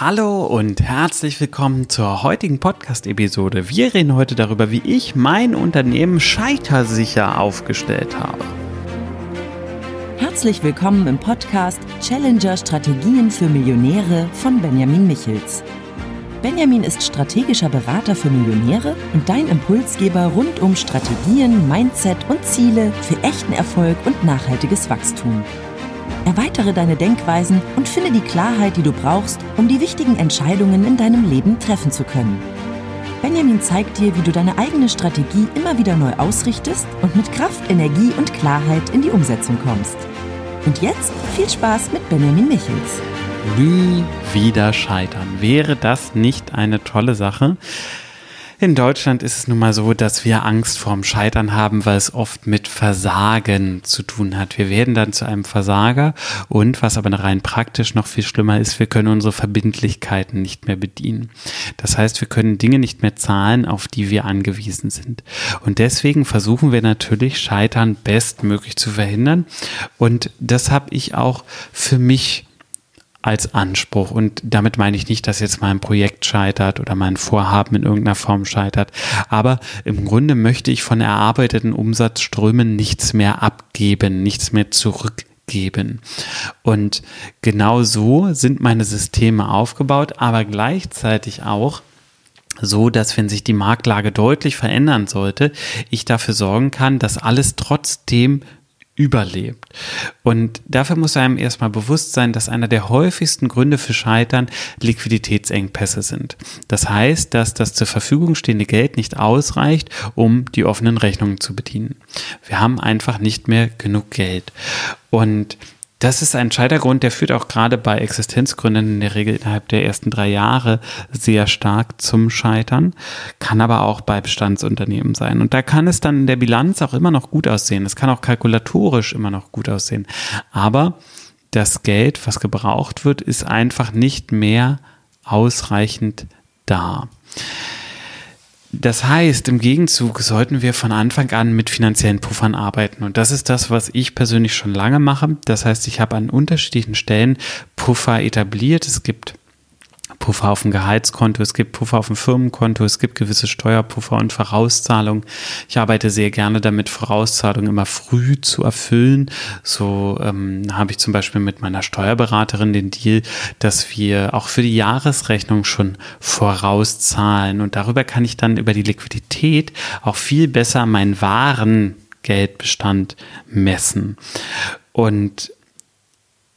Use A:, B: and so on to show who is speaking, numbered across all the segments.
A: Hallo und herzlich willkommen zur heutigen Podcast-Episode. Wir reden heute darüber, wie ich mein Unternehmen scheitersicher aufgestellt habe.
B: Herzlich willkommen im Podcast Challenger Strategien für Millionäre von Benjamin Michels. Benjamin ist strategischer Berater für Millionäre und dein Impulsgeber rund um Strategien, Mindset und Ziele für echten Erfolg und nachhaltiges Wachstum. Erweitere deine Denkweisen und finde die Klarheit, die du brauchst, um die wichtigen Entscheidungen in deinem Leben treffen zu können. Benjamin zeigt dir, wie du deine eigene Strategie immer wieder neu ausrichtest und mit Kraft, Energie und Klarheit in die Umsetzung kommst. Und jetzt viel Spaß mit Benjamin Michels.
A: Nie wieder scheitern. Wäre das nicht eine tolle Sache? In Deutschland ist es nun mal so, dass wir Angst vorm Scheitern haben, weil es oft mit Versagen zu tun hat. Wir werden dann zu einem Versager und was aber rein praktisch noch viel schlimmer ist, wir können unsere Verbindlichkeiten nicht mehr bedienen. Das heißt, wir können Dinge nicht mehr zahlen, auf die wir angewiesen sind. Und deswegen versuchen wir natürlich, Scheitern bestmöglich zu verhindern. Und das habe ich auch für mich als Anspruch. Und damit meine ich nicht, dass jetzt mein Projekt scheitert oder mein Vorhaben in irgendeiner Form scheitert. Aber im Grunde möchte ich von erarbeiteten Umsatzströmen nichts mehr abgeben, nichts mehr zurückgeben. Und genau so sind meine Systeme aufgebaut, aber gleichzeitig auch so, dass wenn sich die Marktlage deutlich verändern sollte, ich dafür sorgen kann, dass alles trotzdem überlebt. Und dafür muss einem erstmal bewusst sein, dass einer der häufigsten Gründe für Scheitern Liquiditätsengpässe sind. Das heißt, dass das zur Verfügung stehende Geld nicht ausreicht, um die offenen Rechnungen zu bedienen. Wir haben einfach nicht mehr genug Geld. Und das ist ein Scheitergrund, der führt auch gerade bei Existenzgründern in der Regel innerhalb der ersten drei Jahre sehr stark zum Scheitern, kann aber auch bei Bestandsunternehmen sein. Und da kann es dann in der Bilanz auch immer noch gut aussehen. Es kann auch kalkulatorisch immer noch gut aussehen. Aber das Geld, was gebraucht wird, ist einfach nicht mehr ausreichend da. Das heißt, im Gegenzug sollten wir von Anfang an mit finanziellen Puffern arbeiten. Und das ist das, was ich persönlich schon lange mache. Das heißt, ich habe an unterschiedlichen Stellen Puffer etabliert. Es gibt Puffer auf dem Gehaltskonto, es gibt Puffer auf dem Firmenkonto, es gibt gewisse Steuerpuffer und Vorauszahlungen. Ich arbeite sehr gerne damit, Vorauszahlungen immer früh zu erfüllen. So ähm, habe ich zum Beispiel mit meiner Steuerberaterin den Deal, dass wir auch für die Jahresrechnung schon vorauszahlen und darüber kann ich dann über die Liquidität auch viel besser meinen wahren Geldbestand messen. Und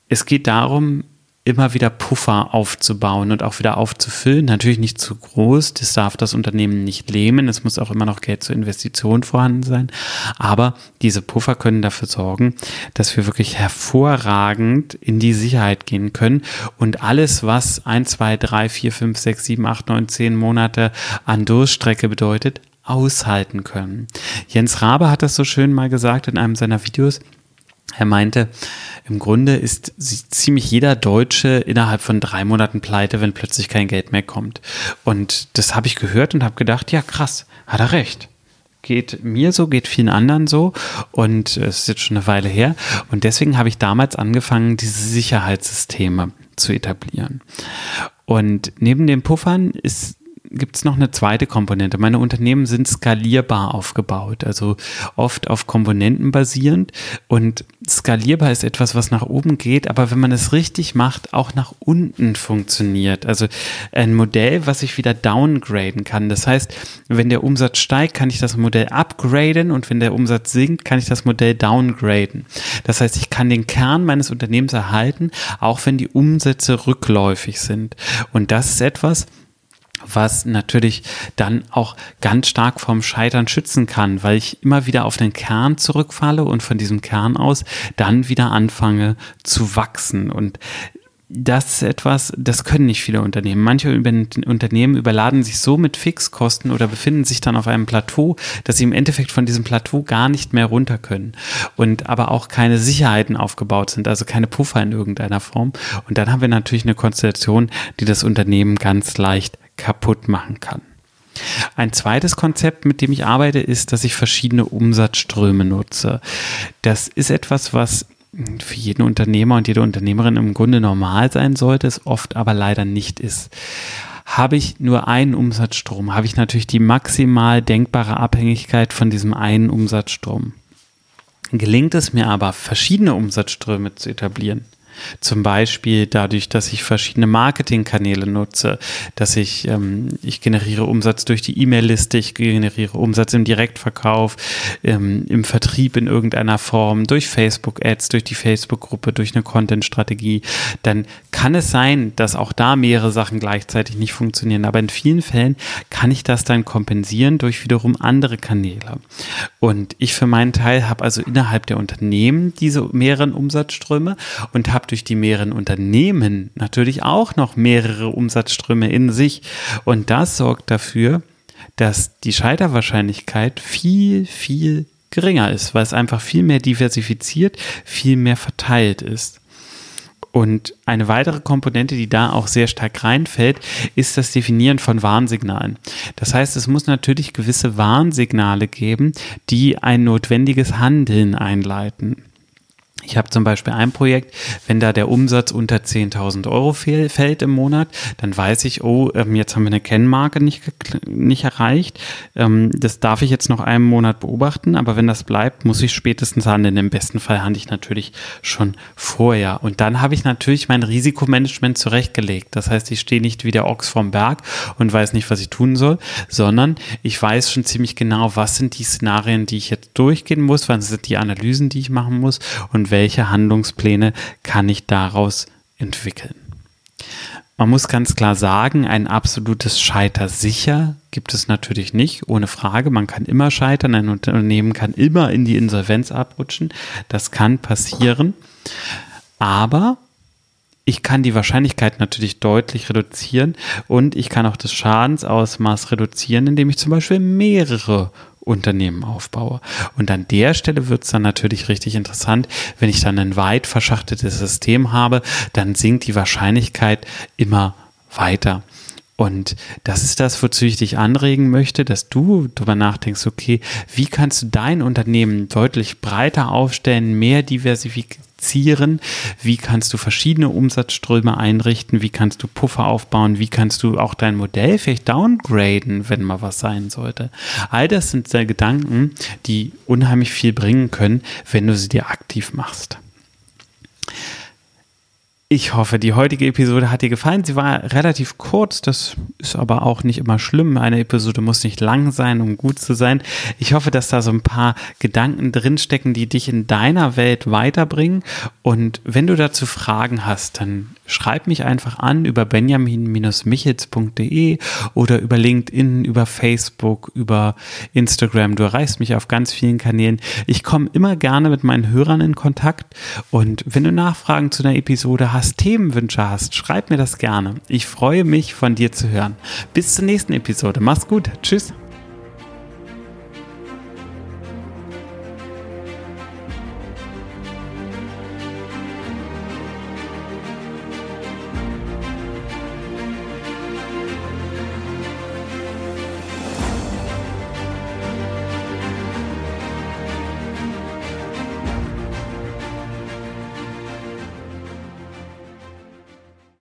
A: es geht darum, immer wieder Puffer aufzubauen und auch wieder aufzufüllen. Natürlich nicht zu groß, das darf das Unternehmen nicht lähmen. Es muss auch immer noch Geld zur Investition vorhanden sein. Aber diese Puffer können dafür sorgen, dass wir wirklich hervorragend in die Sicherheit gehen können und alles, was ein, zwei, drei, vier, fünf, sechs, sieben, acht, neun, zehn Monate an Durststrecke bedeutet, aushalten können. Jens Rabe hat das so schön mal gesagt in einem seiner Videos. Er meinte, im Grunde ist ziemlich jeder Deutsche innerhalb von drei Monaten pleite, wenn plötzlich kein Geld mehr kommt. Und das habe ich gehört und habe gedacht, ja krass, hat er recht. Geht mir so, geht vielen anderen so. Und es ist jetzt schon eine Weile her. Und deswegen habe ich damals angefangen, diese Sicherheitssysteme zu etablieren. Und neben den Puffern ist gibt es noch eine zweite Komponente. Meine Unternehmen sind skalierbar aufgebaut, also oft auf Komponenten basierend. Und skalierbar ist etwas, was nach oben geht, aber wenn man es richtig macht, auch nach unten funktioniert. Also ein Modell, was ich wieder downgraden kann. Das heißt, wenn der Umsatz steigt, kann ich das Modell upgraden und wenn der Umsatz sinkt, kann ich das Modell downgraden. Das heißt, ich kann den Kern meines Unternehmens erhalten, auch wenn die Umsätze rückläufig sind. Und das ist etwas, was natürlich dann auch ganz stark vom Scheitern schützen kann, weil ich immer wieder auf den Kern zurückfalle und von diesem Kern aus dann wieder anfange zu wachsen. Und das ist etwas, das können nicht viele Unternehmen. Manche Unternehmen überladen sich so mit Fixkosten oder befinden sich dann auf einem Plateau, dass sie im Endeffekt von diesem Plateau gar nicht mehr runter können und aber auch keine Sicherheiten aufgebaut sind, also keine Puffer in irgendeiner Form. Und dann haben wir natürlich eine Konstellation, die das Unternehmen ganz leicht kaputt machen kann. Ein zweites Konzept, mit dem ich arbeite, ist, dass ich verschiedene Umsatzströme nutze. Das ist etwas, was für jeden Unternehmer und jede Unternehmerin im Grunde normal sein sollte, es oft aber leider nicht ist. Habe ich nur einen Umsatzstrom, habe ich natürlich die maximal denkbare Abhängigkeit von diesem einen Umsatzstrom. Gelingt es mir aber, verschiedene Umsatzströme zu etablieren, zum Beispiel dadurch, dass ich verschiedene Marketingkanäle nutze, dass ich, ähm, ich generiere Umsatz durch die E-Mail-Liste, ich generiere Umsatz im Direktverkauf, ähm, im Vertrieb in irgendeiner Form, durch Facebook-Ads, durch die Facebook-Gruppe, durch eine Content-Strategie, dann kann es sein, dass auch da mehrere Sachen gleichzeitig nicht funktionieren. Aber in vielen Fällen kann ich das dann kompensieren durch wiederum andere Kanäle. Und ich für meinen Teil habe also innerhalb der Unternehmen diese mehreren Umsatzströme und habe durch die mehreren Unternehmen natürlich auch noch mehrere Umsatzströme in sich. Und das sorgt dafür, dass die Scheiterwahrscheinlichkeit viel, viel geringer ist, weil es einfach viel mehr diversifiziert, viel mehr verteilt ist. Und eine weitere Komponente, die da auch sehr stark reinfällt, ist das Definieren von Warnsignalen. Das heißt, es muss natürlich gewisse Warnsignale geben, die ein notwendiges Handeln einleiten. Ich habe zum Beispiel ein Projekt, wenn da der Umsatz unter 10.000 Euro fällt im Monat, dann weiß ich, oh, ähm, jetzt haben wir eine Kennmarke nicht, nicht erreicht. Ähm, das darf ich jetzt noch einen Monat beobachten, aber wenn das bleibt, muss ich spätestens handeln. Im besten Fall handle ich natürlich schon vorher. Und dann habe ich natürlich mein Risikomanagement zurechtgelegt. Das heißt, ich stehe nicht wie der Ochs vom Berg und weiß nicht, was ich tun soll, sondern ich weiß schon ziemlich genau, was sind die Szenarien, die ich jetzt durchgehen muss, was sind die Analysen, die ich machen muss und welche Handlungspläne kann ich daraus entwickeln. Man muss ganz klar sagen, ein absolutes Scheiter sicher gibt es natürlich nicht, ohne Frage. Man kann immer scheitern, ein Unternehmen kann immer in die Insolvenz abrutschen. Das kann passieren. Aber ich kann die Wahrscheinlichkeit natürlich deutlich reduzieren und ich kann auch das Schadensausmaß reduzieren, indem ich zum Beispiel mehrere Unternehmen aufbaue. Und an der Stelle wird es dann natürlich richtig interessant, wenn ich dann ein weit verschachteltes System habe, dann sinkt die Wahrscheinlichkeit immer weiter. Und das ist das, wozu ich dich anregen möchte, dass du darüber nachdenkst, okay, wie kannst du dein Unternehmen deutlich breiter aufstellen, mehr diversifizieren, skizzieren, wie kannst du verschiedene Umsatzströme einrichten, wie kannst du Puffer aufbauen, wie kannst du auch dein Modell vielleicht downgraden, wenn mal was sein sollte. All das sind Gedanken, die unheimlich viel bringen können, wenn du sie dir aktiv machst. Ich hoffe, die heutige Episode hat dir gefallen. Sie war relativ kurz, das ist aber auch nicht immer schlimm. Eine Episode muss nicht lang sein, um gut zu sein. Ich hoffe, dass da so ein paar Gedanken drinstecken, die dich in deiner Welt weiterbringen. Und wenn du dazu Fragen hast, dann schreib mich einfach an über benjamin-michels.de oder über LinkedIn, über Facebook, über Instagram. Du erreichst mich auf ganz vielen Kanälen. Ich komme immer gerne mit meinen Hörern in Kontakt. Und wenn du Nachfragen zu einer Episode hast, hast, Themenwünsche hast, schreib mir das gerne. Ich freue mich, von dir zu hören. Bis zur nächsten Episode. Mach's gut. Tschüss.